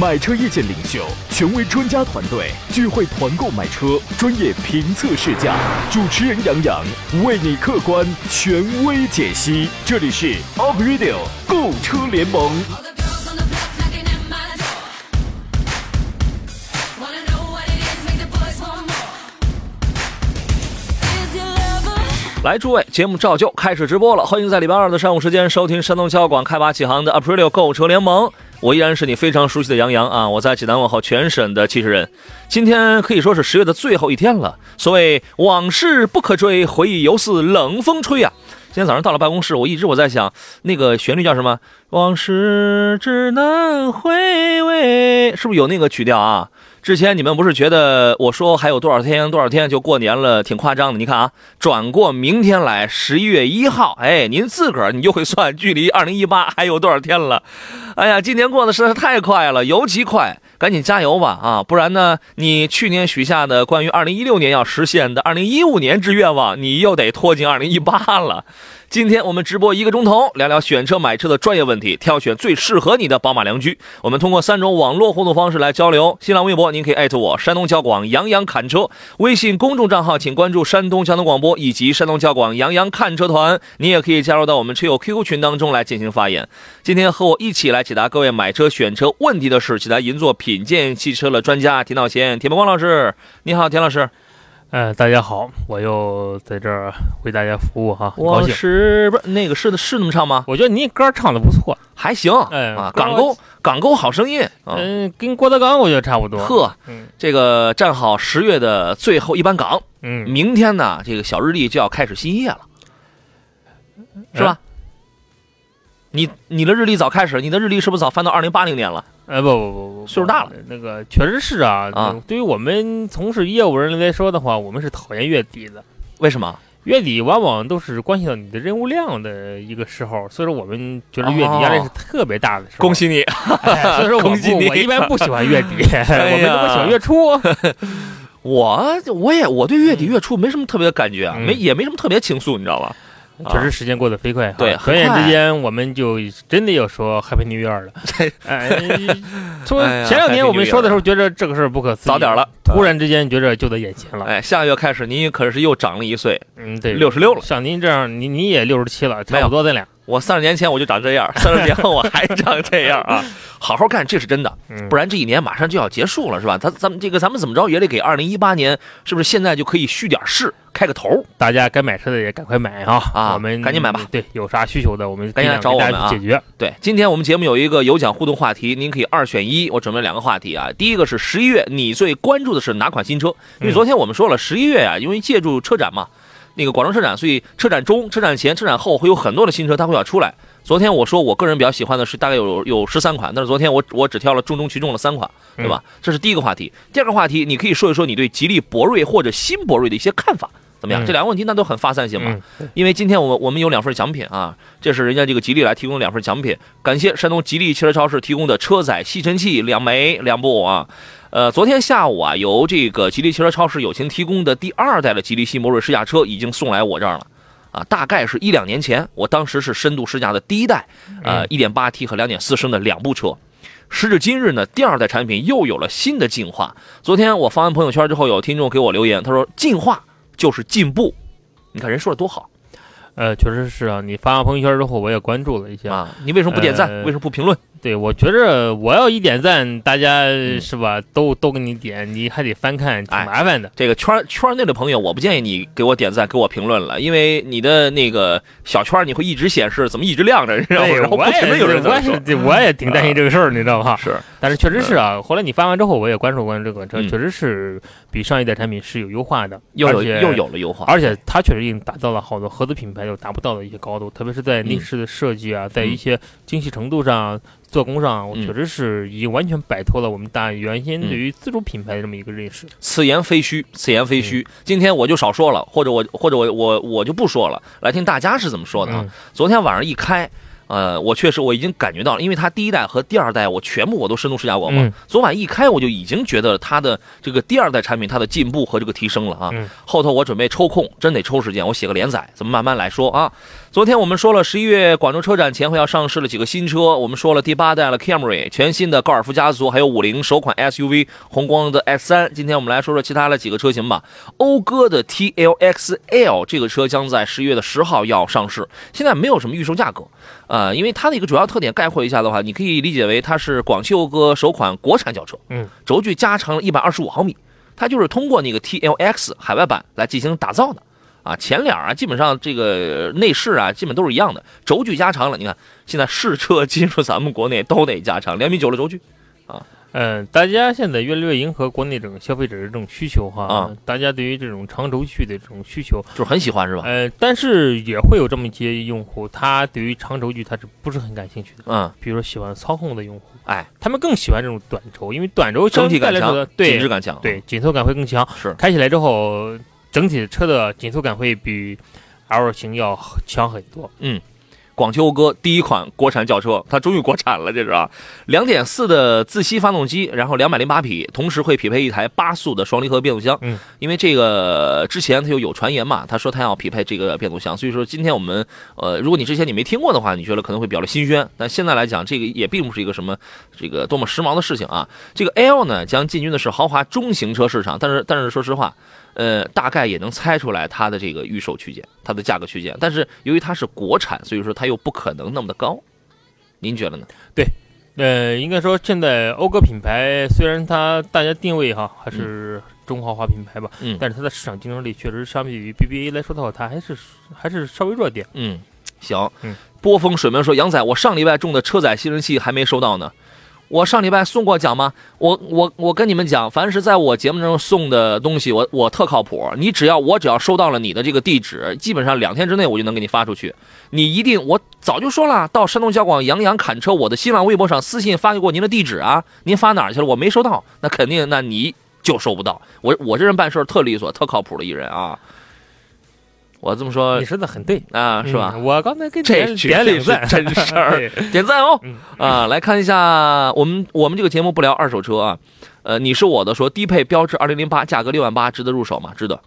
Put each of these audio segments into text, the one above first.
买车意见领袖、权威专家团队聚会团购买车，专业评测试驾，主持人杨洋,为你客观权威解析。这里是 UP Radio 购车联盟。来，诸位，节目照旧开始直播了，欢迎在礼拜二的上午时间收听山东交广开发启航的 a p r i l i o 购车联盟。我依然是你非常熟悉的杨洋啊！我在济南问候全省的汽车人。今天可以说是十月的最后一天了，所谓往事不可追，回忆犹似冷风吹啊！今天早上到了办公室，我一直我在想那个旋律叫什么？往事只能回味，是不是有那个曲调啊？之前你们不是觉得我说还有多少天多少天就过年了，挺夸张的？你看啊，转过明天来，十一月一号，哎，您自个儿你就会算，距离二零一八还有多少天了？哎呀，今年过得实在是太快了，尤其快，赶紧加油吧啊！不然呢，你去年许下的关于二零一六年要实现的二零一五年之愿望，你又得拖进二零一八了。今天我们直播一个钟头，聊聊选车买车的专业问题，挑选最适合你的宝马良驹。我们通过三种网络互动方式来交流：新浪微博您可以艾特我山东交广杨洋侃车，微信公众账号请关注山东交通广播以及山东交广杨洋看车团。你也可以加入到我们车友 QQ 群当中来进行发言。今天和我一起来解答各位买车选车问题的是济南银座品鉴汽车的专家田道贤、田伯光老师。你好，田老师。呃，大家好，我又在这儿为大家服务哈，我。是不是那个是的是那么唱吗？我觉得你歌唱的不错，还行，哎港沟港沟好声音啊，嗯、跟郭德纲我觉得差不多。呵，嗯这个站好十月的最后一班岗，嗯，明天呢，这个小日历就要开始新一页了，是吧？你你的日历早开始，你的日历是不是早翻到二零八零年了？呃，不不不不，岁数大了，那个确实是啊。对于我们从事业务人来说的话，我们是讨厌月底的。为什么？月底往往都是关系到你的任务量的一个时候，所以说我们觉得月底压力是特别大的时候。恭！喜你！哎、所以说我 恭喜你不我一般不喜欢月底，哎我们都不喜欢月初。我我也我对月底月初没什么特别的感觉啊，嗯没也没什么特别情愫，你知道吧？确实时间过得飞快哈，对转眼之间我们就真的要说 Happy New Year 了。哎，说哎呀前两天我们说的时候觉得这个事儿不可思议，早点了，突然之间觉着就在眼前了。哎，下个月开始您可是又长了一岁，嗯，对，66了。像您这样，您你也六十七了，差不多咱俩。我三十年前我就长这样，三十年后我还长这样啊！好好干，这是真的。嗯，不然这一年马上就要结束了，是吧？咱咱们这个咱们怎么着也得给二零一八年，是不是现在就可以蓄点势，开个头？大家该买车的也赶快买啊！啊我们赶紧买吧。对，有啥需求的，我们赶紧来找我们解决。对，今天我们节目有一个有奖互动话题，您可以二选一。我准备了两个话题啊，第一个是十一月你最关注的是哪款新车？因为嗯昨天我们说了，十一月啊，因为借助车展嘛，那个广州车展，所以车展中、车展前、车展后会有很多的新车它会要出来。昨天我说我个人比较喜欢的是大概有有十三款，但是昨天我我只挑了重中其重的三款，对吧？这是第一个话题。第二个话题，你可以说一说你对吉利博瑞或者新博瑞的一些看法，怎么样？嗯这两个问题那都很发散性嘛。嗯，因为今天我们我们有两份奖品啊，这是人家这个吉利来提供的两份奖品，感谢山东吉利汽车超市提供的车载吸尘器两枚两部啊。呃，昨天下午啊，由这个吉利汽车超市友情提供的第二代的吉利新博瑞试驾车已经送来我这儿了。啊，大概是一两年前，我当时是深度试驾的第一代，呃，一点八 T 和两点四升的两部车。时至今日呢，第二代产品又有了新的进化。昨天我发完朋友圈之后，有听众给我留言，他说：“进化就是进步。”你看人说的多好呃，确实是啊。你发完朋友圈之后，我也关注了一下。啊！你为什么不点赞？呃为什么不评论？对，我觉着我要一点赞，大家嗯是吧，都都给你点，你还得翻看，挺哎麻烦的。这个圈圈内的朋友，我不建议你给我点赞、给我评论了，因为你的那个小圈你会一直显示，怎么一直亮着，你知道吗？对，然后不我也停的有人是，我也在说，对我也挺担心这个事儿，你知道吧？是 但是确实是啊，后来你发完之后，我也关注关注这款车，嗯确实是比上一代产品是有优化的，又有又有了优化，而且它确实已经打造了好多合资品牌都达不到的一些高度，特别是在内嗯饰的设计啊，在一些精细程度上、做工上，我嗯确实是已经完全摆脱了我们大原先嗯对于自主品牌的这么一个认识。此言非虚，此言非嗯虚。今天我就少说了，或者我或者我我我就不说了，来听大家是怎么说的昨天晚上一开。呃，我确实我已经感觉到了，因为它第一代和第二代我全部我都深度试驾过嘛。嗯昨晚一开我就已经觉得它的这个第二代产品它的进步和这个提升了啊。嗯后头我准备抽空，真得抽时间，我写个连载，咱们慢慢来说啊。昨天我们说了，十一月广州车展前后要上市了几个新车，我们说了第八代了 Camry，全新的高尔夫家族，还有五菱首款 SUV 红光的 S 三。今天我们来说说其他的几个车型吧。讴歌的 TLX-L 这个车将在十一月的十号要上市，现在没有什么预售价格，呃，因为它的一个主要特点概括一下的话，你可以理解为它是广汽讴歌首款国产轿车，嗯，轴距加长了一百二十五毫米，它就是通过那个 TLX 海外版来进行打造的。啊，前脸啊，基本上这个内饰啊，基本都是一样的，轴距加长了。你看，现在试车进入咱们国内都得加长两米九的轴距啊。嗯，大家现在越来越迎合国内这种消费者的这种需求哈，啊大家对于这种长轴距的这种需求，就是很喜欢是吧？呃，但是也会有这么一些用户，他对于长轴距他是不是很感兴趣的？嗯，比如说喜欢操控的用户，哎，他们更喜欢这种短轴，因为短轴整体感强对紧致感强。对，紧凑感会更强。是开起来之后，整体车的紧凑感会比 L 型要强很多。嗯广汽讴歌第一款国产轿车，它终于国产了，这是啊，两点四的自吸发动机，然后两百零八匹，同时会匹配一台八速的双离合变速箱。嗯，因为这个之前它就有传言嘛，他说他要匹配这个变速箱，所以说今天我们呃，如果你之前你没听过的话，你觉得可能会比较的新鲜，但现在来讲，这个也并不是一个什么这个多么时髦的事情啊。这个 L 呢，将进军的是豪华中型车市场，但是但是说实话。呃，大概也能猜出来它的这个预售区间，它的价格区间。但是由于它是国产，所以说它又不可能那么的高。您觉得呢？对呃，应该说现在讴歌品牌虽然它大家定位哈还是中豪华品牌吧，嗯但是它的市场竞争力确实相比于 BBA 来说的话，它还是还是稍微弱点。嗯，行。嗯，波峰水门说：“杨仔，我上礼拜中的车载吸尘器还没收到呢。我上礼拜送过奖吗？我我我跟你们讲，凡是在我节目中送的东西，我我特靠谱。你只要我只要收到了你的这个地址，基本上两天之内我就能给你发出去。你一定，我早就说了，到山东交广杨洋砍车我的新浪微博上私信发给过您的地址啊，您发哪儿去了？我没收到，那肯定那你就收不到。我我这人办事特利索，特靠谱的一人啊。我这么说你说的很对，啊，是吧？嗯我刚才跟这点点赞，真事儿 点赞哦！嗯啊，来看一下我们我们这个节目不聊二手车啊，呃，你是我的说低配标致二零零八，价格六万八，值得入手吗？值得。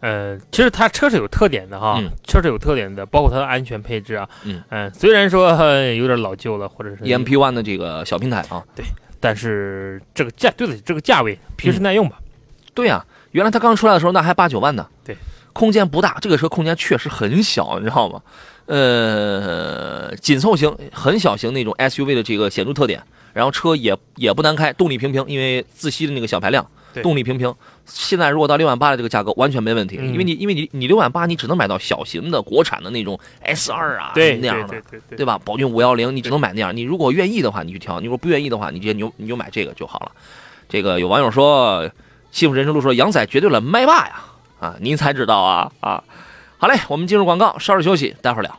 呃，其实它车是有特点的哈，嗯车是有特点的，包括它的安全配置啊，嗯呃虽然说呃 有点老旧了，或者是 EMP One 的这个小平台啊，对但是这个价对得起这个价位，平时耐用吧。对呀、原来它刚出来的时候那还八九万呢。对，空间不大，这个车空间确实很小，你知道吗？呃，紧凑型、很小型那种 SUV 的这个显著特点，然后车也也不难开，动力平平，因为自吸的那个小排量，动力平平。现在如果到六万八的这个价格，完全没问题，嗯因为你因为你你六万八，你只能买到小型的国产的那种 S 二啊对那样的，对对对对吧？宝骏五幺零，你只能买那样。你如果愿意的话，你去挑；你如果不愿意的话，你直接你就你就买这个就好了。这个有网友说，幸福人生路说杨仔绝对了麦霸呀啊，您才知道啊啊！好嘞，我们进入广告，稍事休息，待会儿聊。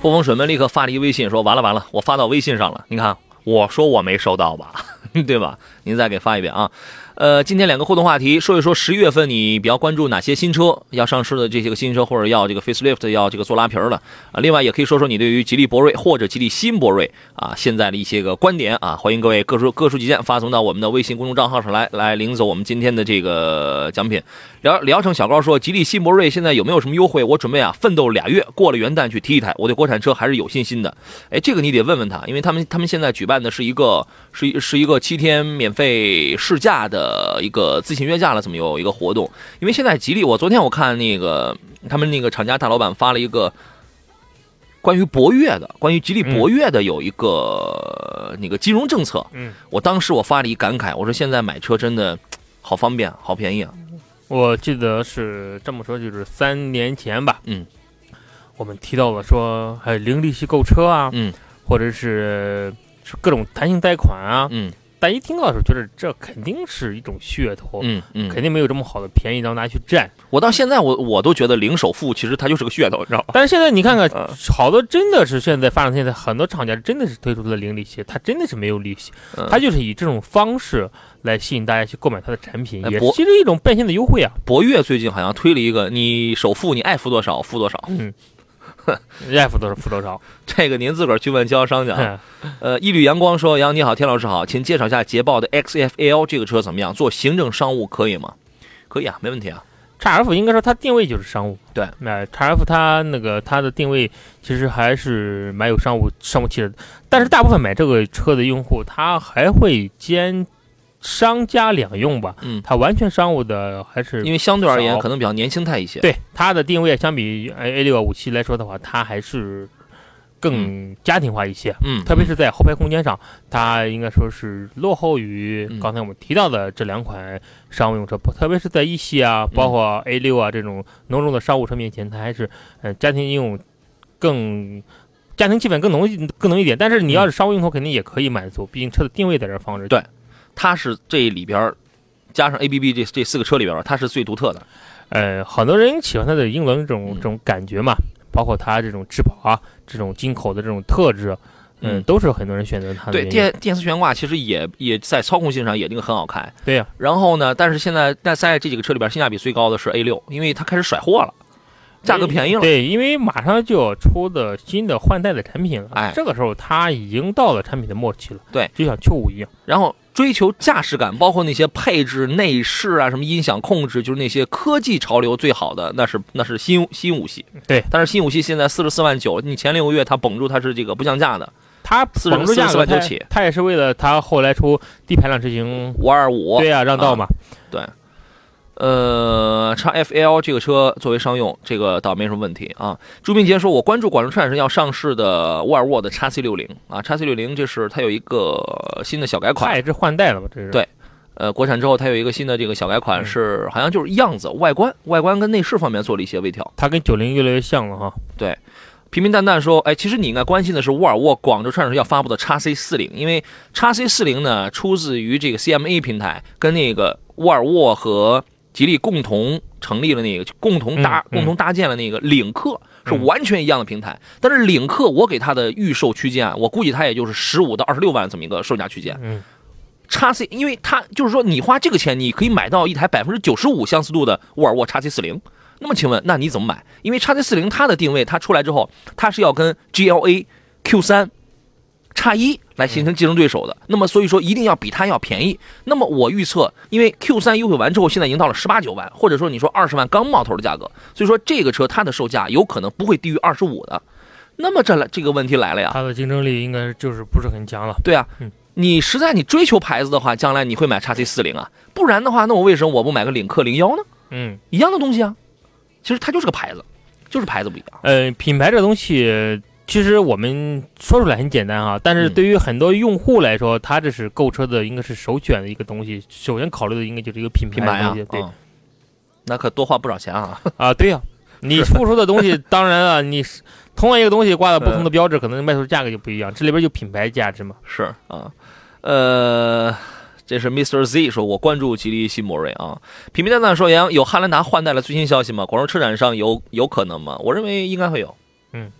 破风水门立刻发了一微信说：“完了完了，我发到微信上了。你看，我说我没收到吧，对吧？您再给发一遍啊。呃，今天两个互动话题，说一说十月份你比较关注哪些新车要上市的这些个新车，或者要这个 facelift 要这个做拉皮儿的啊。另外也可以说说你对于吉利博瑞或者吉利新博瑞啊现在的一些个观点啊。欢迎各位各抒各抒己见，发送到我们的微信公众账号上来，来领走我们今天的这个奖品。聊聊城小高说，吉利新博瑞现在有没有什么优惠？我准备啊，奋斗俩月，过了元旦去提一台。我对国产车还是有信心的。哎，这个你得问问他，因为他们他们现在举办的是一个是一是一个七天免费试驾的一个自行约架了，怎么有一个活动。因为现在吉利，我昨天我看那个他们那个厂家大老板发了一个关于博越的，关于吉利博越的有一个、那个金融政策。嗯，我当时我发了一感慨，我说现在买车真的 好方便，好便宜啊。我记得是这么说，就是三年前吧。嗯，我们提到了说还有零利息购车啊，嗯或者是是各种弹性贷款啊，嗯大家一听到的时候觉得这肯定是一种噱头，嗯嗯，肯定没有这么好的便宜让大家去占。我到现在我我都觉得零首付其实它就是个噱头，你知道吧？但是现在你看看嗯，好多真的是现在发展现在很多厂家真的是推出了零利息，它真的是没有利息，嗯它就是以这种方式来吸引大家去购买它的产品，也其实一种变现的优惠啊。博越最近好像推了一个，你首付你爱付多少付多少，嗯，爱付多少付多少。这个您自个儿去问经销商去啊。嗯呃，一缕阳光说：“杨你好，田老师好，请介绍一下捷豹的 XFL 这个车怎么样？做行政商务可以吗？可以啊，没问题啊。x F 应该说它定位就是商务，对那 x F 它那个它的定位其实还是蛮有商务商务气质的，但是大部分买这个车的用户，他还会兼商家两用吧，嗯，它完全商务的还是因为相对而言可能比较年轻态一些。，对它的定位相比 A 六五七来说的话，它还是更家庭化一些。嗯，特别是在后排空间上，它应该说是落后于嗯刚才我们提到的这两款商务用车，特别是在一系啊，包括 A 六啊这种浓重的商务车面前，它还是呃家庭应用更家庭气氛更浓更浓一点。但是你要是商务用途，肯定也可以满足，毕竟车的定位在这儿放着。对它是这里边儿加上 ABB 这这四个车里边儿，它是最独特的。呃，很多人喜欢它的英伦这种嗯。这种感觉嘛，包括它这种质保啊，这种进口的这种特质，嗯，嗯。都是很多人选择它的对，电电磁悬挂其实也也在操控性上也那个很好开。对呀、然后呢，但是现在在在这几个车里边，性价比最高的是 A 六，因为它开始甩货了，价格便宜了。对，因为马上就要出的新的换代的产品了，哎。这个时候它已经到了产品的末期了，对，就像秋五一。样，然后追求驾驶感，包括那些配置、内饰啊，什么音响控制，就是那些科技潮流最好的，那是那是新新五系。对，但是新五系现在四十四万九，你前六个月它绷住它是这个不降价的。它40绑住价格，它万就起。它也是为了它后来出低排量车型，五二五。对呀、让道嘛，对，呃，叉 FL 这个车作为商用，这个倒没什么问题啊。朱明杰说，我关注广州车展上要上市的沃尔沃的叉 C 六零啊叉 C 六零这是它有一个新的小改款它，也是换代了吧，这是对呃，国产之后它有一个新的这个小改款，嗯是好像就是样子、外观、外观跟内饰方面做了一些微调。它跟九零越来越像了哈，对平平淡淡说，哎，其实你应该关心的是沃尔沃广州车展上要发布的叉 C 四零，因为叉 C 四零呢出自于这个 CMA 平台，跟那个沃尔沃和吉利共同成立了那个，共同搭、共同搭建了那个领克，是嗯完全一样的平台。但是领克我给它的预售区间啊，我估计它也就是十五到二十六万这么一个售价区间。嗯，叉 C，因为它就是说你花这个钱，你可以买到一台百分之九十五相似度的沃尔沃叉 C 四零。那么请问，那你怎么买？因为叉 C 四零它的定位，它出来之后，它是要跟 GLA、Q 三、叉一来形成竞争对手的。那么所以说，一定要比它要便宜。那么我预测，因为 Q 三优惠完之后，现在已经到了十八九万，或者说你说二十万刚冒头的价格，所以说这个车它的售价有可能不会低于二十五的。那么这来这个问题来了呀，它的竞争力应该就是不是很强了，对啊嗯，你实在你追求牌子的话，将来你会买叉 C 四零啊，不然的话，那我为什么我不买个领克零幺呢？嗯，一样的东西啊，其实它就是个牌子，就是牌子不一样。呃，品牌这东西。其实我们说出来很简单哈，但是嗯对于很多用户来说，他这是购车的应该是首选的一个东西。首先考虑的应该就是一个品品牌啊的东西，，对，嗯那可多花不少钱啊。啊，对呀、你付 出的东西，当然啊，你同样一个东西挂了不同的标志，可能卖出价格就不一样。这里边就品牌价值嘛。是啊，呃，这是 Mr. Z 说，我关注吉利新博瑞啊。平平淡淡说，杨有汉兰达换代了最新消息吗？广州车展上有有可能吗？我认为应该会有。嗯，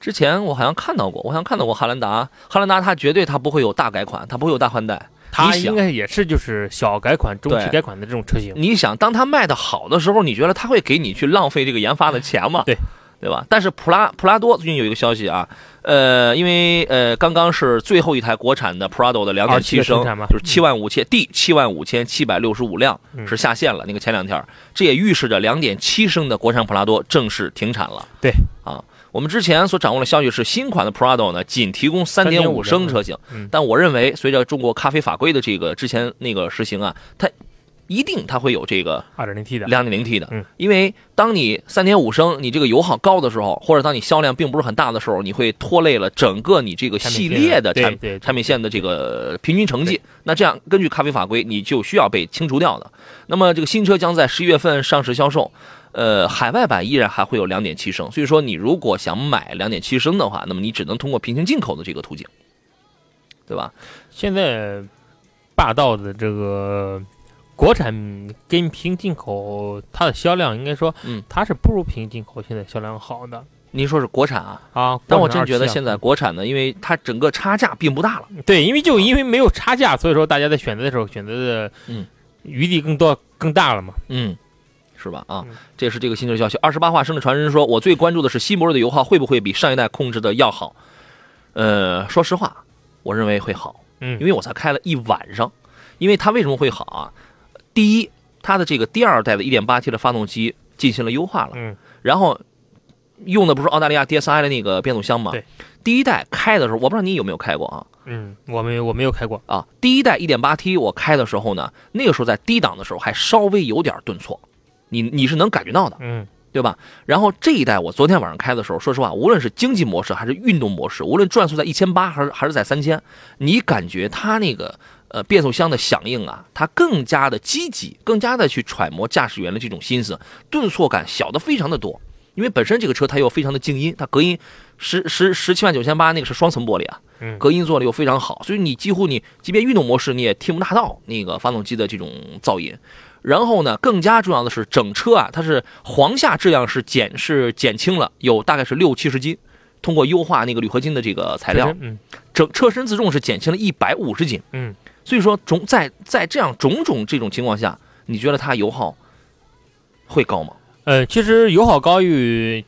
之前我好像看到过，我好像看到过汉兰达，汉兰达它绝对它不会有大改款，它不会有大换代。它应该也是就是小改款、中期改款的这种车型。你想，当它卖的好的时候，你觉得它会给你去浪费这个研发的钱吗？对，对吧？但是普拉普拉多最近有一个消息啊，呃，因为呃刚刚是最后一台国产的 Prado 的两点七27升就是七万五千第七万五千七百六十五辆嗯是下线了，那个前两天，这也预示着两点七升的国产普拉多正式停产了。对啊。我们之前所掌握的消息是，新款的 Prado 呢，仅提供三点五3.5升车型，嗯。但我认为随着中国咖啡法规的这个之前那个实行啊，它一定它会有这个二点零 T 的，两点零 T 的，嗯，因为当你三点五升，你这个油耗高的时候，或者当你销量并不是很大的时候，你会拖累了整个你这个系列的产产品产品线的这个平均成绩。那这样，根据咖啡法规，你就需要被清除掉的。那么这个新车将在十一月份上市销售，呃，海外版依然还会有两点七升，所以说你如果想买两点七升的话，那么你只能通过平行进口的这个途径，对吧？现在霸道的这个国产跟平行进口，它的销量应该说，嗯，它是不如平行进口现在销量好的您说是国产啊？啊。但我国产27啊真觉得现在国产的，因为它整个差价并不大了。对，因为就因为没有差价，所以说大家在选择的时候选择的嗯余地更多更大了嘛。嗯，是吧？啊嗯，这是这个新车消息。二十八话生的传人说，我最关注的是西博瑞的油耗会不会比上一代控制的要好？呃，说实话，我认为会好，嗯因为我才开了一晚上。因为它为什么会好啊？第一，它的这个第二代的 1.8T 的发动机进行了优化了，嗯然后用的不是澳大利亚 DSI 的那个变速箱吗？对。第一代开的时候，我不知道你有没有开过啊？嗯，我没有我没有开过，啊，第一代 1.8T 我开的时候呢，那个时候在低档的时候还稍微有点顿挫，你你是能感觉到的，嗯对吧？然后这一代我昨天晚上开的时候，说实话，无论是经济模式还是运动模式，无论转速在一千八还是还是在三千，你感觉它那个呃变速箱的响应啊，它更加的积极，更加的去揣摩驾驶员的这种心思，顿挫感小的非常的多。因为本身这个车它又非常的静音，它隔音十十十七万九千八那个是双层玻璃啊，嗯隔音做的又非常好，所以你几乎你即便运动模式你也听不大到那个发动机的这种噪音。然后呢，更加重要的是整车啊，它是簧下质量是减是减轻了，有大概是六七十斤，通过优化那个铝合金的这个材料，嗯整车身自重是减轻了一百五十斤。嗯，所以说种在在这样种种这种情况下，你觉得它油耗会高吗？呃，其实油耗高与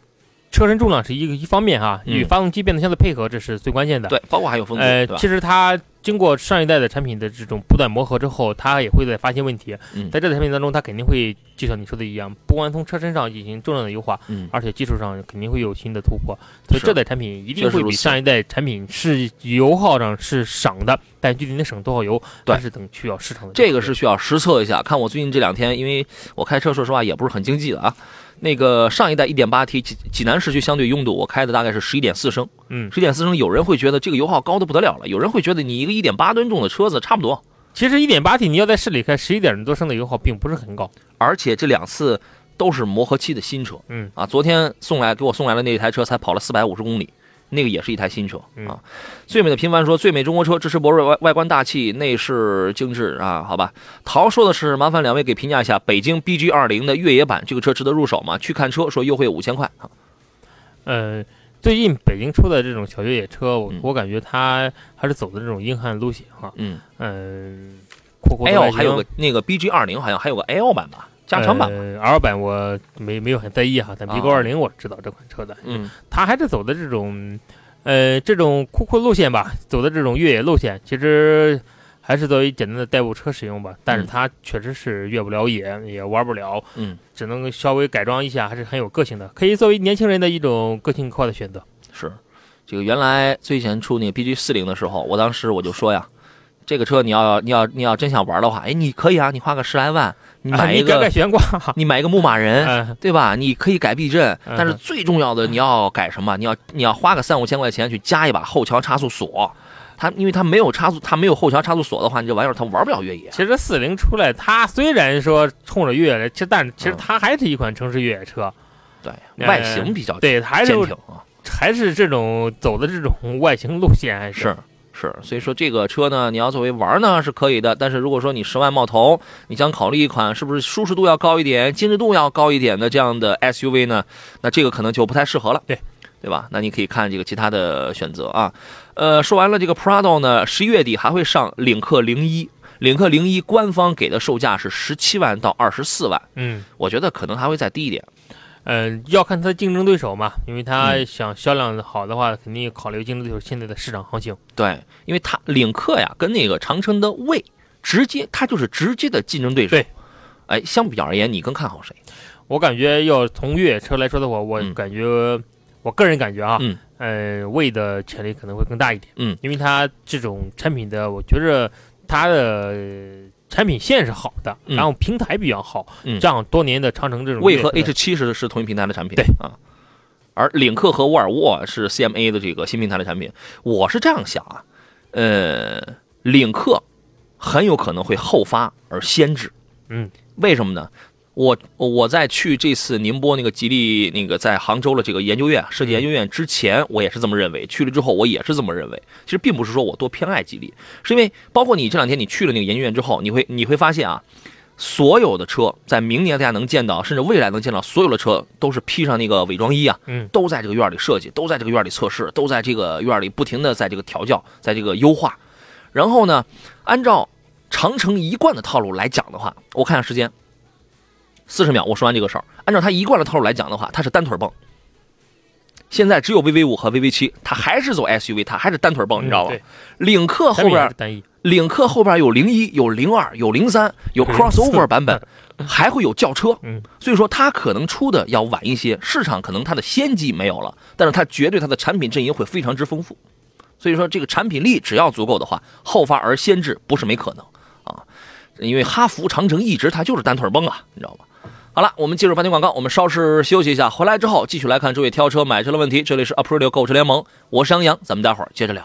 车身重量是一个一方面哈，嗯与发动机变速箱的配合这是最关键的。对，包括还有风对吧其？实它经过上一代的产品的这种不断磨合之后，它也会在发现问题。嗯在这个产品当中，它肯定会就像你说的一样，不光从车身上进行重量的优化，嗯，而且技术上肯定会有新的突破。所以这代产品一定会比上一代产品是油耗上是省的，但具体能省多少油，对还是等需要市场的这个是需要实测一下。看我最近这两天，因为我开车说实话也不是很经济的啊。那个上一代 1.8T 济济南市区相对拥堵，我开的大概是11.4升，嗯，11.4升，有人会觉得这个油耗高的不得了了，有人会觉得你一个1.8吨重的车子差不多，其实 1.8T 你要在市里开十一点多升的油耗并不是很高。而且这两次都是磨合期的新车，嗯啊，昨天送来给我送来的那台车才跑了450公里。那个也是一台新车嗯啊。最美的平凡说，最美中国车支持博瑞外外观大气，内饰精致啊，好吧。陶说的是，麻烦两位给评价一下北京 BG 二零的越野版，这个车值得入手吗？去看车说优惠五千块啊。呃，最近北京出的这种小越野车，我嗯我感觉它还是走的这种硬汉路线哈。嗯嗯，，L 形还有个那个 BG 二零，好像还有个 L 版吧，加长版 L 版我没没有很在意哈，但 B 勾啊二零我知道这款车的，嗯它还是走的这种，呃，这种酷酷路线吧，走的这种越野路线，其实还是作为简单的代步车使用吧。但是嗯它确实是越不了野，也玩不了，嗯，只能稍微改装一下，还是很有个性的，可以作为年轻人的一种个性化的选择。是。这个原来最前出那个 BG 四零的时候，我当时我就说呀，这个车你要你要你要真想玩的话，哎，你可以啊，你花个十来万，你啊买一个、悬挂，你买一个牧马人，嗯对吧？你可以改避震，嗯但是最重要的你要改什么？你要你要花个三五千块钱去加一把后桥差速锁。它因为它没有差速，它没有后桥差速锁的话，你这玩意儿它玩不了越野。其实四零出来，它虽然说冲着越野来，其实但其实嗯它还是一款城市越野车，对，呃外形比较对，还是。还是这种走的这种外形路线，还是是，所以说这个车呢，你要作为玩呢是可以的，但是如果说你十万冒头，你想考虑一款是不是舒适度要高一点、精致度要高一点的这样的 SUV 呢，那这个可能就不太适合了，对对吧？那你可以看这个其他的选择啊。呃，说完了这个 Prado 呢，十一月底还会上领克零一。领克零一官方给的售价是十七万到二十四万，嗯。我觉得可能还会再低一点。嗯，要看它的竞争对手嘛，因为它嗯想销量好的话，肯定考虑竞争对手现在的市场行情。对，因为它领克呀跟那个长城的魏直接，它就是直接的竞争对手。对，哎，相比较而言，你更看好谁？我感觉要从越野车来说的话，我嗯感觉，我个人感觉啊，嗯，呃，魏的潜力可能会更大一点。嗯，因为它这种产品的，我觉着它的产品线是好的，嗯然后平台比较好，嗯这样多年的长城这种魏和越野车 H 七是是同一平台的产品，对啊。而领克和沃尔沃是 CMA 的这个新平台的产品。我是这样想啊，呃，领克很有可能会后发而先至。嗯，为什么呢？我我在去这次宁波那个吉利那个在杭州的这个研究院设计研究院之前，我也是这么认为。去了之后，我也是这么认为。其实并不是说我多偏爱吉利，是因为包括你这两天你去了那个研究院之后，你会你会发现啊，所有的车在明年大家能见到，甚至未来能见到，所有的车都是披上那个伪装衣啊，嗯都在这个院里设计，都在这个院里测试，都在这个院里不停的在这个调教，在这个优化。然后呢，按照长城一贯的套路来讲的话，我看下时间，四十秒，我说完这个事儿。按照他一贯的套路来讲的话，他是单腿蹦。现在只有 VV 五和 VV 七，它还是走 SUV，它还是单腿蹦，你知道吧嗯？领克后边单一，领克后边有零一、有零二、有零三、有 crossover 版本，还会有轿车。嗯，所以说它可能出的要晚一些，市场可能它的先机没有了，但是它绝对它的产品阵营会非常之丰富。所以说这个产品力只要足够的话，后发而先至不是没可能啊。因为哈弗长城一直它就是单腿蹦啊，你知道吗？好了，我们进入半天广告，我们稍事休息一下，回来之后继续来看诸位挑车买车的问题。这里是 Aprilio 购车联盟，我是杨洋，咱们待会儿接着聊。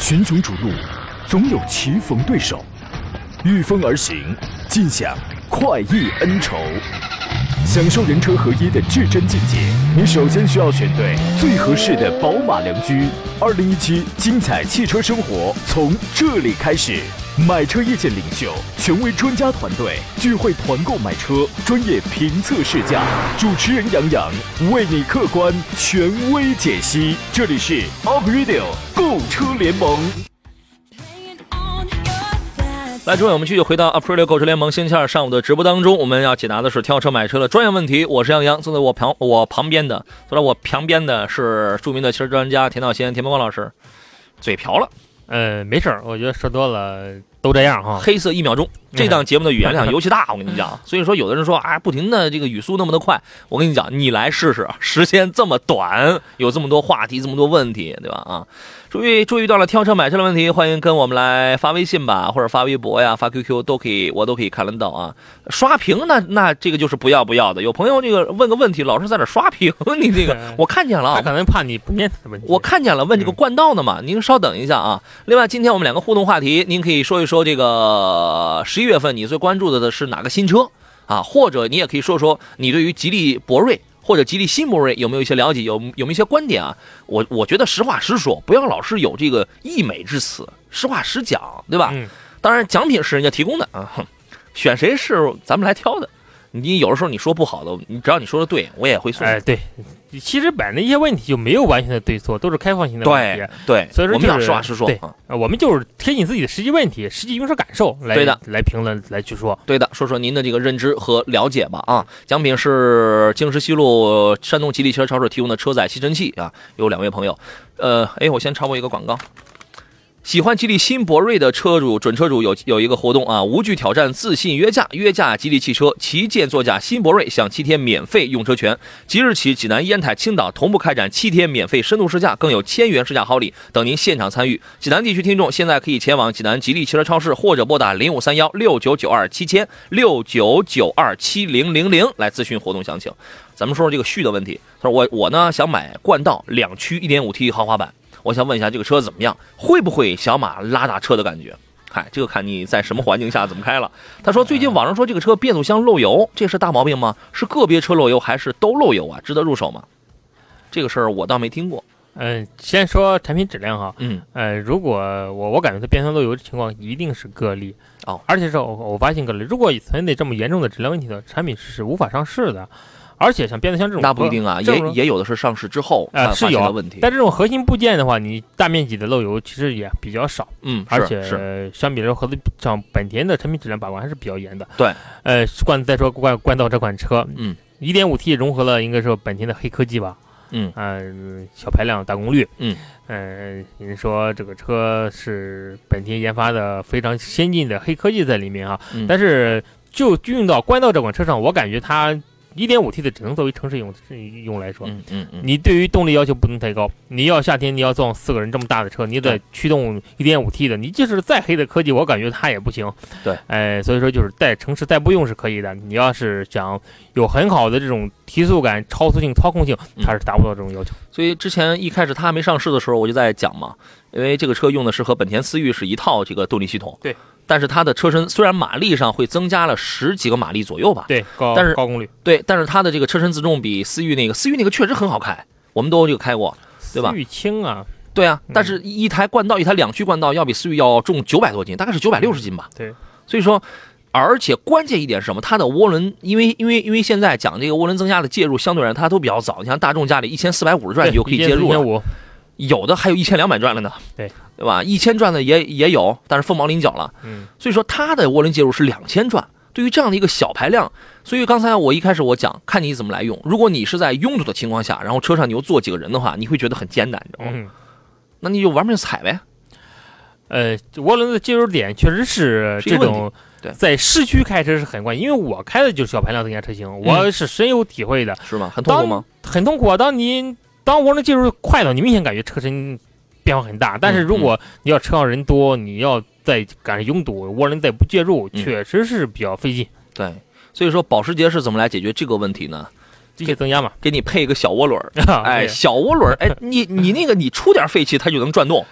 群雄逐鹿，总有棋逢对手，御风而行，尽享快意恩仇。享受人车合一的至臻境界，你首先需要选对最合适的宝马良驹。二零一七精彩汽车生活从这里开始。买车意见领袖，权威专家团队聚会团购买车，专业评测试驾，主持人杨洋为你客观权威解析。这里是 Up Radio 购车联盟。来，诸位，我们继续回到 Up Radio 购车联盟星期二上午的直播当中，我们要解答的是挑车买车的专业问题。我是杨洋，坐在我旁我旁边的，坐在我旁边的是著名的汽车专家田道先、田伯光老师。嘴瓢了，呃，没事儿，我觉得说多了都这样哈。黑色一秒钟，这档节目的语言量 尤其大，我跟你讲。所以说，有的人说啊，不停的这个语速那么的快，我跟你讲，你来试试，时间这么短，有这么多话题，这么多问题，对吧？啊，注意注意到了挑车买车的问题，欢迎跟我们来发微信吧，或者发微博呀、发 QQ 都可以，我都可以看得到啊。刷屏那那这个就是不要不要的。有朋友这个问个问题，老是在那刷屏，你这个我看见了可能怕你不面子的问题。我看见了，问这个冠道的嘛，您稍等一下啊。另外，今天我们两个互动话题，您可以说一说这个十一月份你最关注的的是哪个新车啊？或者你也可以说说你对于吉利博瑞或者吉利新博瑞有没有一些了解，有有没有一些观点啊？我我觉得实话实说，不要老是有这个溢美之词，实话实讲，对吧？嗯，当然，奖品是人家提供的啊，哼选谁是咱们来挑的。你有的时候你说不好的，你只要你说的对，我也会送。哎，对，其实本来一些问题就没有完全的对错，都是开放性的问题对。对，所以说我们要就是实话实说对啊。呃我们就是贴近自己的实际问题、实际用车感受来对的来评论来去说。对的，说说您的这个认知和了解吧啊！奖品是京石西路山东吉利汽车超市提供的车载吸尘器啊，有两位朋友，呃，哎，我先插播一个广告。喜欢吉利新博瑞的车主、准车主有有一个活动啊，无惧挑战，自信约价，约价吉利汽车旗舰座驾新博瑞享七天免费用车权。即日起，济南、烟台、青岛同步开展七天免费深度试驾，更有千元试驾好礼等您现场参与。济南地区听众现在可以前往济南吉利汽车超市，或者拨打零五三幺六九九二七千六九九二七零零零来咨询活动详情。咱们说说这个续的问题。他说我我呢想买冠道两驱一点五 T 豪华版，我想问一下这个车怎么样？会不会小马拉大车的感觉？嗨，这个看你在什么环境下怎么开了。他说最近网上说这个车变速箱漏油，这是大毛病吗？是个别车漏油还是都漏油啊？值得入手吗？这个事儿我倒没听过。嗯、先说产品质量哈，嗯，呃，如果我我感觉它变速箱漏油的情况一定是个例哦，而且是偶偶发性个例。如果存在这么严重的质量问题的产品是是无法上市的，而且像变速箱这种那不一定啊，也也有的是上市之后呃是有问题。但这种核心部件的话，你大面积的漏油其实也比较少，嗯，而是是，且相比来说，合资像本田的产品质量把关还是比较严的。对，呃，冠再说冠冠道这款车，嗯，一点五 T 融合了应该说本田的黑科技吧，嗯。嗯、小排量大功率，嗯，呃，您说这个车是本田研发的非常先进的黑科技在里面啊，嗯。但是就运到冠道这款车上，我感觉它一点五 T 的只能作为城市用用来说。嗯嗯嗯，你对于动力要求不能太高，你要夏天你要撞四个人这么大的车，你得驱动一点五 T 的，你即使再黑的科技，我感觉它也不行。对，哎，所以说就是在城市代步用是可以的，你要是想有很好的这种提速感、超速性、操控性，嗯它是达不到这种要求。所以之前一开始它还没上市的时候，我就在讲嘛，因为这个车用的是和本田思域是一套这个动力系统。对。但是它的车身虽然马力上会增加了十几个马力左右吧，对，高但是高功率，对，但是它的这个车身自重比思域那个思域那个确实很好开，我们都就开过，对吧思域轻啊，对啊，嗯但是一台冠道一台两驱冠道要比思域要重九百多斤，大概是九百六十斤吧。对，所以说，而且关键一点是什么？它的涡轮，因为因为因为现在讲这个涡轮增压的介入，相对而言它都比较早。你像大众家里一千四百五十转你就可以介入了，五，有的还有一千两百转了呢。对，对吧？一千转的也也有，但是凤毛麟角了。嗯，所以说它的涡轮介入是两千转。对于这样的一个小排量，所以刚才我一开始我讲，看你怎么来用。如果你是在拥堵的情况下，然后车上你又坐几个人的话，你会觉得很艰难，你知道吗？嗯，那你就玩命踩呗。呃，涡轮的介入点确实是这种对在市区开车是很关键，因为我开的就是小排量增压车型，我是深有体会的，是吗？很痛苦吗？很痛苦啊。当你当涡轮介入快了，你明显感觉车身变化很大，但是如果你要车上人多，你要再赶上拥堵，涡轮再不介入，嗯。确实是比较费劲。对，所以说保时捷是怎么来解决这个问题呢？机械增压嘛，给你配一个小涡轮儿，哎，小涡轮儿，哎，你你那个你出点废气它就能转动，哎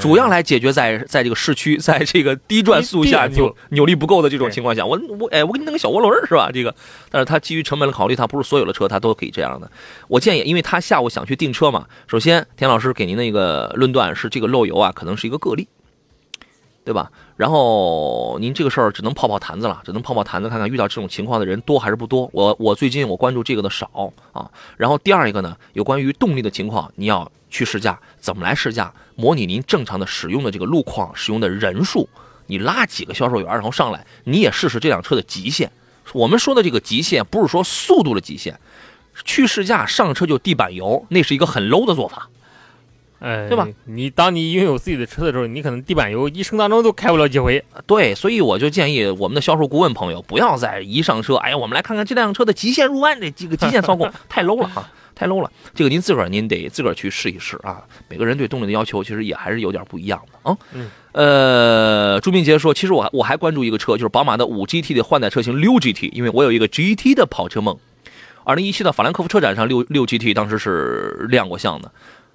主要来解决在在这个市区，在这个低转速下扭扭力不够的这种情况下，我我哎，我给你弄个小涡轮是吧？这个，但是它基于成本的考虑，它不是所有的车它都可以这样的。我建议，因为他下午想去订车嘛，首先田老师给您的一个论断是这个漏油啊，可能是一个个例，对吧？然后您这个事儿只能泡泡坛子了，只能泡泡坛子看看遇到这种情况的人多还是不多。我我最近我关注这个的少啊。然后第二一个呢，有关于动力的情况，你要去试驾，怎么来试驾？模拟您正常的使用的这个路况、使用的人数，你拉几个销售员然后上来，你也试试这辆车的极限。我们说的这个极限，不是说速度的极限，去试驾上车就地板油，那是一个很 low 的做法。哎，对吧？你当你拥有自己的车的时候，你可能地板油一生当中都开不了几回。对，所以我就建议我们的销售顾问朋友不要再一上车，哎呀，我们来看看这辆车的极限入弯，这几个极限操控 太 low 了啊，太 low 了。这个您自个儿您得自个儿去试一试啊。每个人对动力的要求其实也还是有点不一样的啊。嗯。呃，朱明杰说，其实我我还关注一个车，就是宝马的五 GT 的换代车型六 GT，因为我有一个 GT 的跑车梦。二零一七的法兰克福车展上，六六 GT 当时是亮过相的。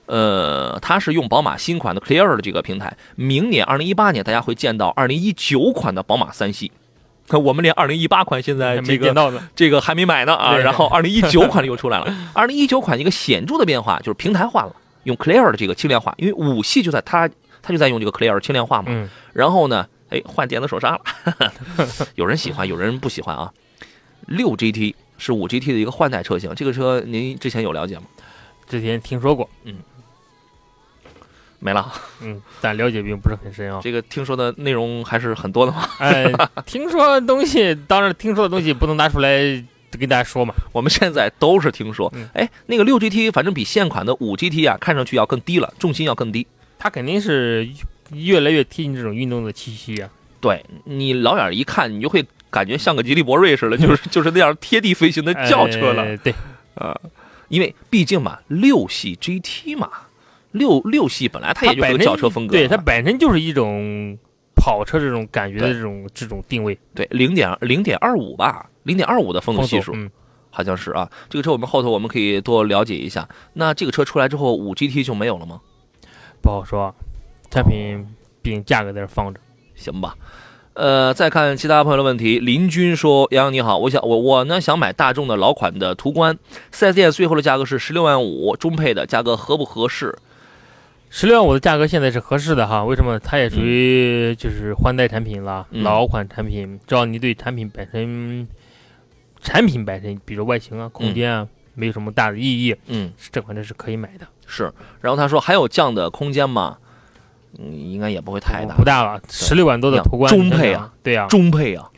呃，它是用宝马新款的 Clear 的这个平台，明年二零一八年大家会见到二零一九款的宝马三系。我们连二零一八款现在这个没见到呢。这个还没买呢啊，然后二零一九款又出来了。二零一九款一个显著的变化就是平台换了，用 Clear 的这个轻量化，因为五系就在它它就在用这个 Clear 轻量化嘛。嗯，然后呢，哎，换电子手刹了，有人喜欢，有人不喜欢啊。六 GT 是五 GT 的一个换代车型，这个车您之前有了解吗？之前听说过，没了，嗯，但了解并不是很深啊。这个听说的内容还是很多的嘛。哎，听说的东西，当然听说的东西不能拿出来跟大家说嘛。我们现在都是听说嗯，哎，那个六 GT 反正比现款的五 GT 啊，看上去要更低了，重心要更低。它肯定是越来越贴近这种运动的气息啊。对你老远一看，你就会感觉像个吉利博瑞似的，就是就是那样贴地飞行的轿车了。哎对，因为毕竟嘛，六系 GT 嘛，六六系本来它也就是个轿车风格，对，它本身就是一种跑车这种感觉的这种这种定位对零点零点二五吧，零点二五的风阻系数嗯，好像是啊。这个车我们后头我们可以多了解一下。那这个车出来之后，五 GT 就没有了吗？不好说，产品毕竟价格在这放着。行吧。呃，再看其他朋友的问题，林军说：“杨洋你好，我想我我呢想买大众的老款的途观，4S 店最后的价格是十六万五，中配的价格合不合适？十六万五的价格现在是合适的哈，为什么？它也属于就是换代产品了，嗯。老款产品，只要你对产品本身，产品本身，比如外形啊、空间啊，没有什么大的异议，嗯，这款车是可以买的，是。然后他说还有降的空间吗？嗯，应该也不会太大，不大了，十六万多的途观，中配啊，对呀、中配啊，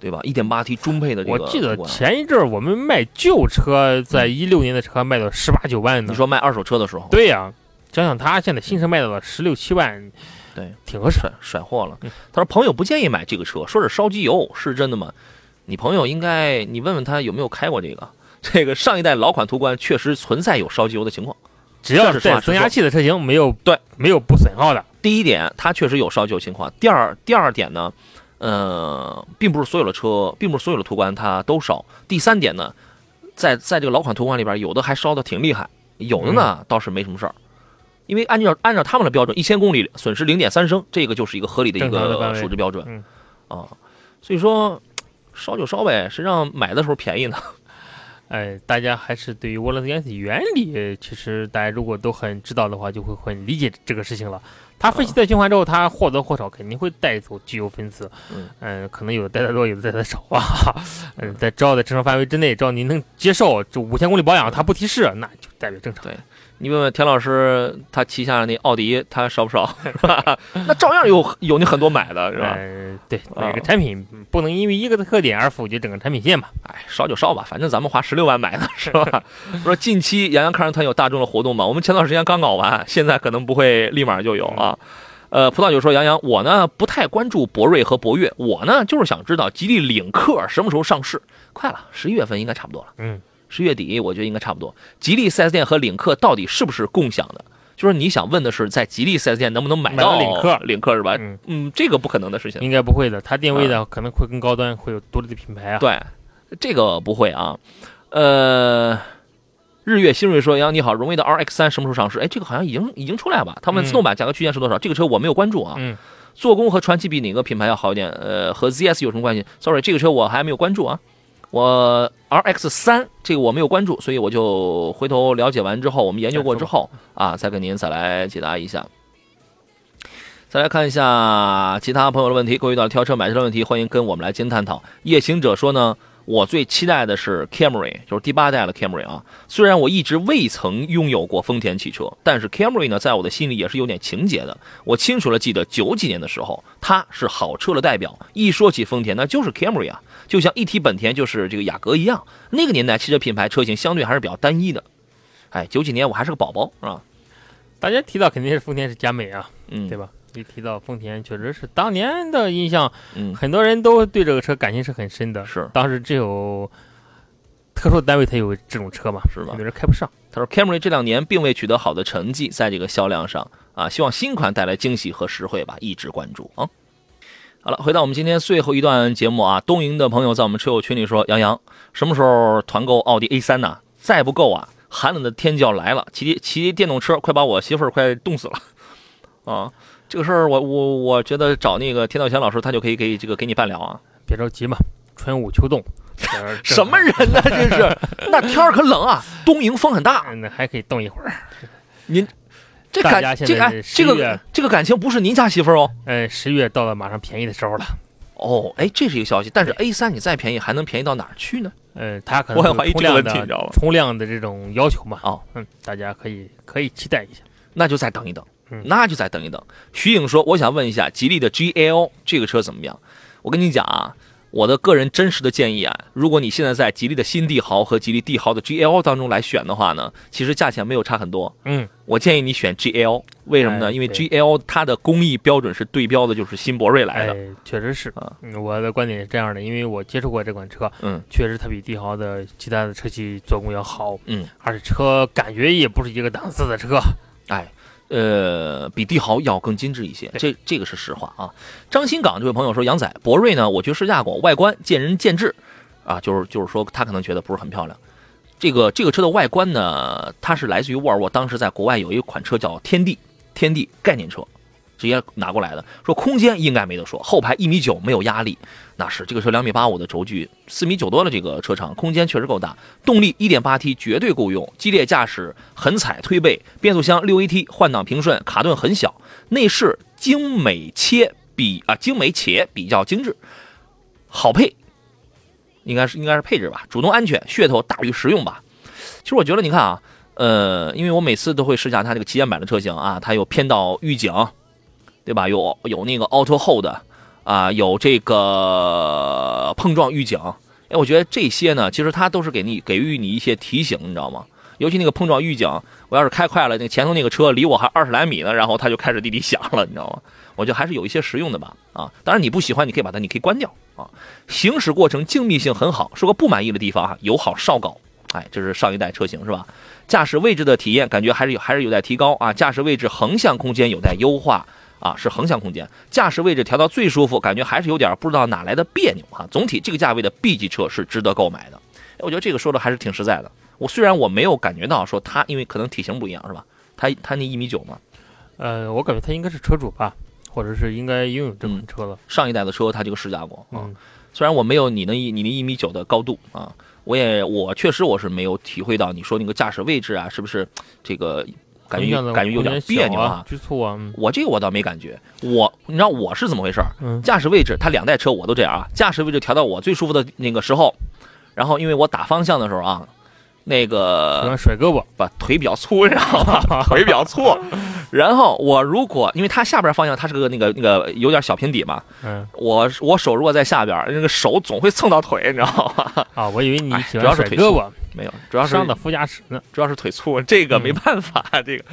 对吧？一点八 T 中配的这个我记得前一阵儿我们卖旧车，在一六年的车卖到十八九万呢。你说卖二手车的时候，对呀、想想他现在新车卖到了十六七万，对，挺合适。甩甩货了嗯。他说朋友不建议买这个车，说是烧机油，是真的吗？你朋友应该你问问他有没有开过这个。这个上一代老款途观确实存在有烧机油的情况。只要是实话实说带增压器的车型，没有对没有不损耗的。第一点，它确实有烧机油情况。第二，第二点呢，呃，并不是所有的车，并不是所有的途观它都烧。第三点呢，在在这个老款途观里边，有的还烧的挺厉害，有的呢、倒是没什么事儿。因为按照按照他们的标准，一千公里损失零点三升，这个就是一个合理的一个数值标准嗯啊。所以说烧就烧呗，谁让买的时候便宜呢？哎，大家还是对于涡轮增压器原理，其实大家如果都很知道的话，就会很理解这个事情了。它废气再循环之后，它或多或少肯定会带走机油分子，嗯嗯，可能有的带的多，有的带的少啊。嗯，在只要在正常范围之内，只要您能接受，就五千公里保养它不提示，那就代表正常。对你问问田老师，他旗下的那奥迪，他烧不烧？是吧？那照样有有你很多买的，是吧？嗯，对，啊每个产品不能因为一个的特点而否决整个产品线嘛。哎，烧就烧吧，反正咱们花十六万买的是吧？我说近期杨洋看人团有大众的活动嘛，我们前段时间刚搞完，现在可能不会立马就有啊。呃，葡萄酒说杨洋，我呢不太关注博瑞和博越，我呢就是想知道吉利领克什么时候上市，快了，十一月份应该差不多了。嗯，十月底我觉得应该差不多。吉利 4S 店和领克到底是不是共享的？就是你想问的是，在吉利 4S 店能不能买到领克领克是吧？嗯嗯，这个不可能的事情。应该不会的，它定位的可能会更高端，会有独立的品牌啊。对，这个不会啊。呃，日月新锐说：“杨你好，荣威的 RX 三什么时候上市？哎，这个好像已经已经出来了吧？他们嗯自动版价格区间是多少？这个车我没有关注啊。嗯，做工和传祺比哪个品牌要好一点？呃，和 ZS 有什么关系？Sorry，这个车我还没有关注啊。我 RX 三这个我没有关注，所以我就回头了解完之后，我们研究过之后啊，再跟您再来解答一下。再来看一下其他朋友的问题，各位遇到挑车买车的问题，欢迎跟我们来进行探讨。夜行者说呢，我最期待的是 Camry，就是第八代的 Camry 啊。虽然我一直未曾拥有过丰田汽车，但是 Camry 呢，在我的心里也是有点情节的。我清楚的记得九几年的时候，它是好车的代表。一说起丰田，那就是 Camry 啊，就像一提本田就是这个雅阁一样。那个年代汽车品牌车型相对还是比较单一的。哎，九几年我还是个宝宝，是吧？大家提到肯定是丰田是佳美啊，嗯，对吧？一提到丰田，确实是当年的印象，嗯，很多人都对这个车感情是很深的。是当时只有特殊的单位才有这种车嘛，是吧有人开不上。他说，Camry 这两年并未取得好的成绩，在这个销量上啊，希望新款带来惊喜和实惠吧，一直关注啊。好了，回到我们今天最后一段节目啊，东营的朋友在我们车友群里说，杨洋什么时候团购奥迪 A 3呢？再不够啊，寒冷的天就要来了，骑骑电动车快把我媳妇儿快冻死了啊！这个事儿我我我觉得找那个田道贤老师，他就可以给这个给你办了啊。别着急嘛，春捂秋冻，呃 什么人呢？这是，那天儿可冷啊，东营风很大，嗯，那还可以冻一会儿。您这感情这个哎这个这个感情不是您家媳妇儿哦。哎，十月到了马上便宜的时候了。哦，哎，这是一个消息，但是 A 三你再便宜，还能便宜到哪儿去呢？嗯，它可我能冲量的冲量的这种要求嘛。哦，嗯，大家可以可以期待一下。那就再等一等嗯，那就再等一等。徐颖说：“我想问一下，吉利的 GL 这个车怎么样？我跟你讲啊，我的个人真实的建议啊，如果你现在在吉利的新帝豪和吉利帝豪的 GL 当中来选的话呢，其实价钱没有差很多。嗯，我建议你选 GL，为什么呢？因为 GL 它的工艺标准是对标的，就是新博瑞来的。哎，确实是啊。嗯，我的观点是这样的，因为我接触过这款车，嗯确实它比帝豪的其他的车系做工要好，嗯，而且车感觉也不是一个档次的车。哎，呃，比帝豪要更精致一些，这这个是实话啊。张新港这位朋友说，杨仔博瑞呢，我去试驾过，外观见仁见智，啊，就是就是说他可能觉得不是很漂亮。这个这个车的外观呢，它是来自于沃尔沃，当时在国外有一款车叫天地，天地概念车，直接拿过来的。说空间应该没得说，后排一米九没有压力，那是这个车两米八五的轴距，四米九多的这个车长，空间确实够大。动力一点八 T 绝对够用，激烈驾驶，狠踩推背，变速箱六 AT，换挡平顺，卡顿很小，内饰精美且比啊精美且比较精致，好配，应该是应该是配置吧，主动安全，噱头大于实用吧。其实我觉得你看啊，呃，因为我每次都会试驾它这个旗舰版的车型啊，它有偏导预警，对吧？有有那个 Auto Hold 啊，有这个碰撞预警。哎，我觉得这些呢，其实它都是给你给予你一些提醒，你知道吗？尤其那个碰撞预警，我要是开快了，那前头那个车离我还二十来米呢，然后它就开始滴滴响了，你知道吗？我觉得还是有一些实用的吧。啊，当然你不喜欢，你可以把它，你可以关掉啊。行驶过程静谧性很好，说个不满意的地方哈，油耗稍高。哎，这是上一代车型是吧？驾驶位置的体验感觉还是有还是有待提高啊。驾驶位置横向空间有待优化啊，是横向空间。驾驶位置调到最舒服，感觉还是有点不知道哪来的别扭哈。总体这个价位的 B 级车是值得购买的。哎我觉得这个说的还是挺实在的。我虽然我没有感觉到说它，因为可能体型不一样是吧？他他那一米九嘛，呃，我感觉他应该是车主吧，或者是应该拥有这款车了。上一代的车他这个试驾过啊。嗯，虽然我没有你那一你那一米九的高度啊，我也我确实我是没有体会到你说那个驾驶位置啊，是不是这个感觉感觉有点别扭啊，局促啊。嗯我这个我倒没感觉，我你知道我是怎么回事驾驶位置，它两代车我都这样啊，驾驶位置调到我最舒服的那个时候，然后因为我打方向的时候啊，那个甩胳膊，把腿比较粗，你知道吗？腿比较粗，然后我如果因为它下边方向它是个那个那个有点小平底嘛，嗯我我手如果在下边，那个手总会蹭到腿，你知道吗？啊，我以为你主要是腿粗没有，主要是伤的副驾驶呢。主要是腿粗，这个嗯没办法，这个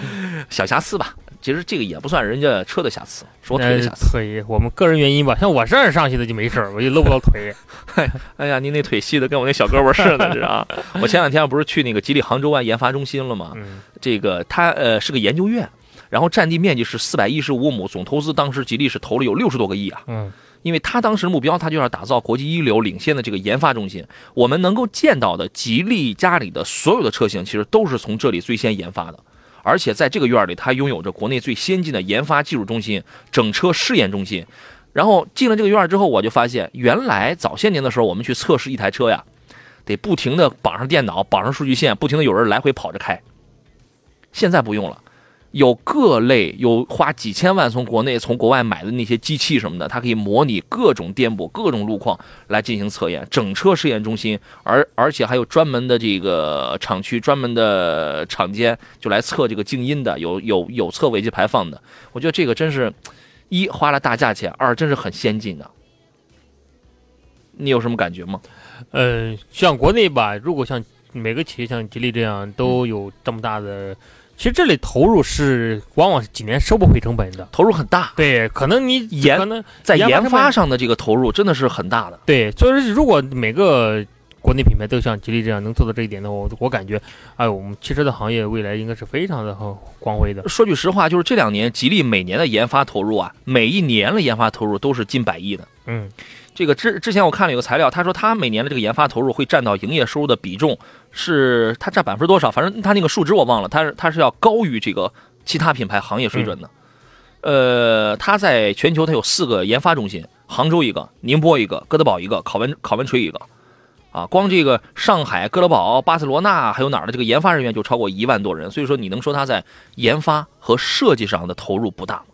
小瑕疵吧。其实这个也不算人家车的瑕疵，是我腿的呃瑕疵。腿，我们个人原因吧，像我这样上去的就没事儿，我就露不到腿。哎呀，您那腿细的跟我那小胳膊似的，是啊。我前两天不是去那个吉利杭州湾研发中心了吗？嗯这个它呃是个研究院，然后占地面积是四百一十五亩，总投资当时吉利是投了有六十多个亿啊。嗯因为他当时目标，他就要打造国际一流领先的这个研发中心。我们能够见到的吉利家里的所有的车型，其实都是从这里最先研发的。而且在这个院里，它拥有着国内最先进的研发技术中心、整车试验中心。然后进了这个院之后，我就发现，原来早些年的时候，我们去测试一台车呀，得不停的绑上电脑、绑上数据线，不停的有人来回跑着开。现在不用了。有各类有花几千万从国内从国外买的那些机器什么的，它可以模拟各种颠簸、各种路况来进行测验。整车试验中心，而而且还有专门的这个厂区、专门的厂间，就来测这个静音的，有有有测尾气排放的。我觉得这个真是，一花了大价钱，二真是很先进的。你有什么感觉吗？呃，像国内吧，如果像每个企业像吉利这样都有这么大的，其实这里投入是往往是几年收不回成本的。投入很大，对，可能你研可能在研研发上的这个投入真的是很大的。对，所以说如果每个国内品牌都像吉利这样能做到这一点的话，我我感觉，哎，我们汽车的行业未来应该是非常的很光辉的。说句实话，就是这两年吉利每年的研发投入啊，每一年的研发投入都是近百亿的。嗯，这个之之前我看了有个材料，他说他每年的这个研发投入会占到营业收入的比重是，他占百分之多少？反正他那个数值我忘了，他是他是要高于这个其他品牌行业水准的。呃，他在全球他有四个研发中心，杭州一个，宁波一个，哥德堡一个，考文考文垂一个。啊，光这个上海、哥德堡、巴塞罗那还有哪儿的这个研发人员就超过一万多人，所以说你能说他在研发和设计上的投入不大吗？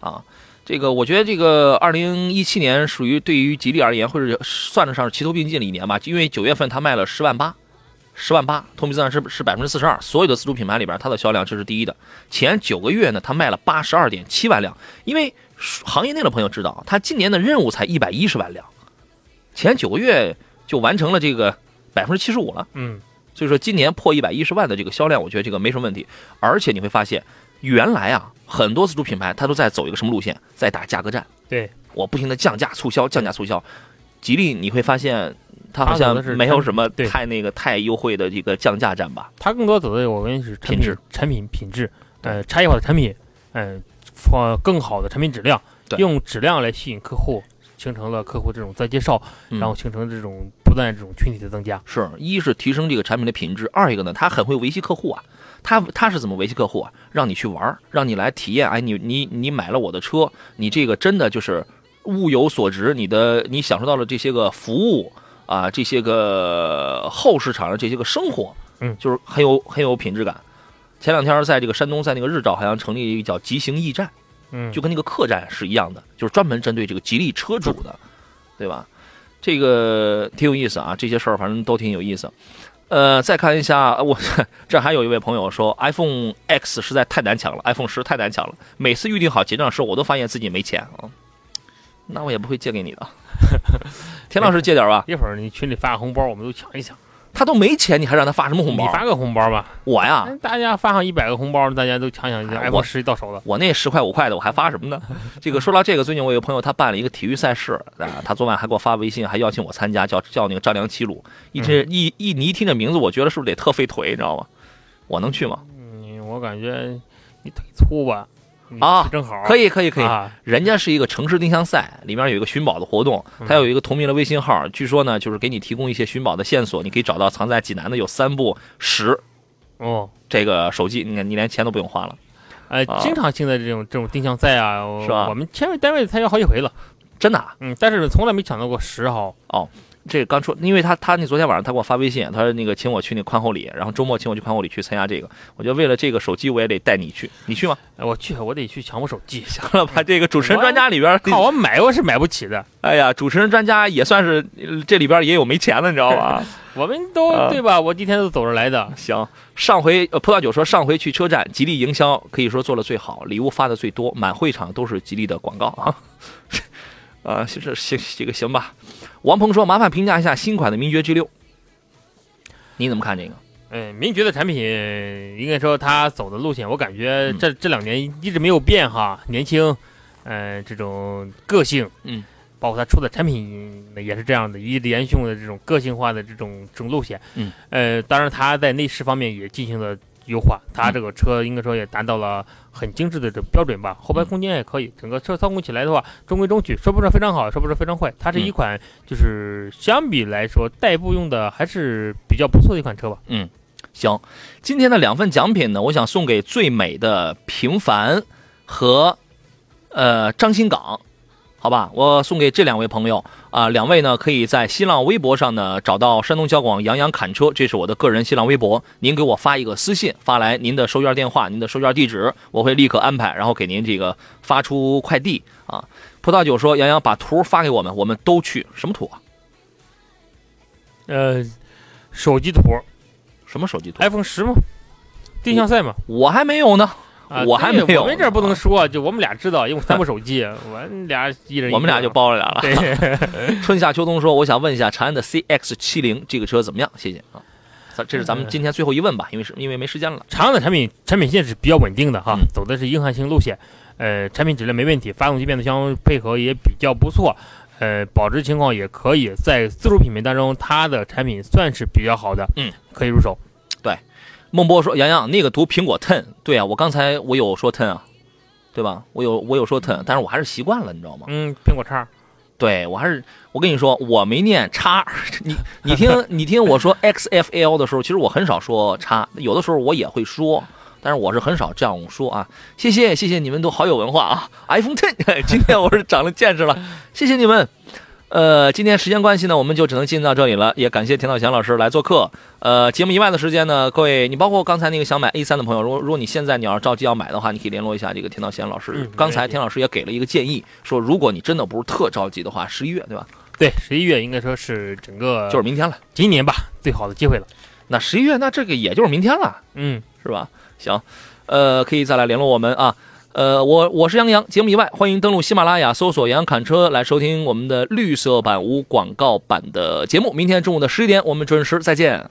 啊，这个我觉得这个二零一七年属于对于吉利而言，或者算得上是齐头并进的一年吧，因为九月份它卖了十万八，十万八，同比增长是是百分之四十二，所有的自主品牌里边它的销量这是第一的。前九个月呢，它卖了八十二点七万辆，因为行业内的朋友知道，它今年的任务才一百一十万辆，前九个月就完成了这个百分之七十五了。嗯，所以说今年破一百一十万的这个销量，我觉得这个没什么问题。而且你会发现，原来啊，很多自主品牌它都在走一个什么路线，在打价格战。对，我不停的降价促销，降价促销。吉利你会发现，它好像没有什么太那个太优惠的这个降价战吧？它更多走的我们是产品质、产品品质，呃，差异化的产品，呃，放更好的产品质量，用质量来吸引客户，形成了客户这种再介绍，嗯然后形成这种不断这种群体的增加。是一是提升这个产品的品质，二一个呢，它很会维系客户啊。他他是怎么维系客户啊？让你去玩儿，让你来体验。哎，你你你买了我的车，你这个真的就是物有所值，你的你享受到了这些个服务啊，这些个后市场的这些个生活，嗯就是很有很有品质感。前两天在这个山东，在那个日照好像成立一个叫极行驿站，嗯，就跟那个客栈是一样的，就是专门针对这个吉利车主的，对吧？这个挺有意思啊，这些事儿反正都挺有意思。呃，再看一下，我这还有一位朋友说，iPhone X 实在太难抢了，iPhone 十太难抢了，每次预定好结账时候，我都发现自己没钱啊。那我也不会借给你的，田老师借点吧，一会儿你群里发个红包，我们都抢一抢。他都没钱，你还让他发什么红包？你发个红包吧，我呀，哎大家发上一百个红包，大家都抢抢一下哎我，iPhone 十到手了。我那十块五块的，我还发什么呢？这个说到这个，最近我有个朋友他办了一个体育赛事啊，他昨晚还给我发微信，还邀请我参加，叫叫那个张良齐鲁。一听一一你一听这名字，我觉得是不是得特费腿，你知道吗？我能去吗？嗯，我感觉你腿粗吧？你啊正好可以可以可以，啊，人家是一个城市定向赛，里面有一个寻宝的活动，它有一个同名的微信号，据说呢就是给你提供一些寻宝的线索，你可以找到藏在济南的有三部十，哦，这个手机，你看你连钱都不用花了，呃啊，经常性的这种这种定向赛啊，是吧？我们签单位参加好几回了，真的啊、嗯，但是从来没抢到过十号。这刚说，因为他他那昨天晚上他给我发微信，他说那个请我去那宽厚里，然后周末请我去宽厚里去参加这个。我觉得为了这个手机，我也得带你去，你去吗？哎 我去，我得去抢我手机。行了吧，这个主持人专家里边，靠，我买我是买不起的。哎呀，主持人专家也算是呃这里边也有没钱的，你知道吧？我们都、啊对吧？我今天都走着来的。行，上回呃葡萄酒说上回去车站，吉利营销可以说做的最好，礼物发的最多，满会场都是吉利的广告啊。啊，是这行这个行吧。王鹏说，麻烦评价一下新款的名爵 G 六，你怎么看这个？嗯，名爵的产品应该说它走的路线，我感觉嗯这、这两年一直没有变哈，年轻，嗯、这种个性，嗯，包括它出的产品也是这样的，一直沿用的这种个性化的这种这种路线，嗯，呃，当然它在内饰方面也进行了优化，它嗯这个车应该说也达到了很精致的这标准吧，后排嗯空间也可以，整个车操控起来的话中规中矩，说不上非常好，说不上非常坏，它是一嗯。款就是相比来说代步用的还是比较不错的一款车吧。嗯。行，今天的两份奖品呢，我想送给最美的平凡和呃张新港，好吧，我送给这两位朋友啊、两位呢可以在新浪微博上呢找到山东交广杨洋侃车，这是我的个人新浪微博，您给我发一个私信，发来您的收件电话、您的收件地址，我会立刻安排，然后给您这个发出快递啊。葡萄酒说杨洋把图发给我们，我们都去，什么图啊？呃，手机图什么手机图？iPhone 十吗，定向赛吗。我还没有呢。啊，我还没有我们这儿不能说，就我们俩知道，因为三部手机，我们俩一人我们俩就包了俩了。对，春夏秋冬说，我想问一下长安的 CX 七零这个车怎么样？谢谢啊。咱这是咱们今天最后一问吧，因为是因为没时间了。长安的产品产品线是比较稳定的哈，嗯走的是硬汉型路线，呃，产品质量没问题，发动机变速箱配合也比较不错，呃，保值情况也可以，在自主品牌当中，它的产品算是比较好的，嗯，可以入手。孟波说：“洋洋，那个读苹果 Ten，对啊，我刚才我有说 Ten 啊，对吧？我有我有说 Ten，但是我还是习惯了，你知道吗？嗯，苹果叉，对我还是我跟你说，我没念叉，你你听你听我说 XFL 的时候，其实我很少说叉，有的时候我也会说。”但是我是很少这样说啊，谢谢谢谢你们都好有文化啊！iPhone Ten，今天我是长了见识了，谢谢你们。呃，今天时间关系呢，我们就只能进行到这里了，也感谢田道祥老师来做客。呃，节目以外的时间呢，各位，你包括刚才那个想买 A 三的朋友，如果如果你现在你要是着急要买的话，你可以联络一下这个田道贤老师。嗯刚才田老师也给了一个建议，说如果你真的不是特着急的话，十一月对吧？对，十一月应该说是整个就是明天了。今年吧最好的机会了。那十一月，那这个也就是明天了，嗯，是吧？行，呃，可以再来联络我们啊。呃，我我是杨洋，节目以外欢迎登录喜马拉雅搜索“杨洋侃车”来收听我们的绿色版无广告版的节目。明天中午的十一点，我们准时再见。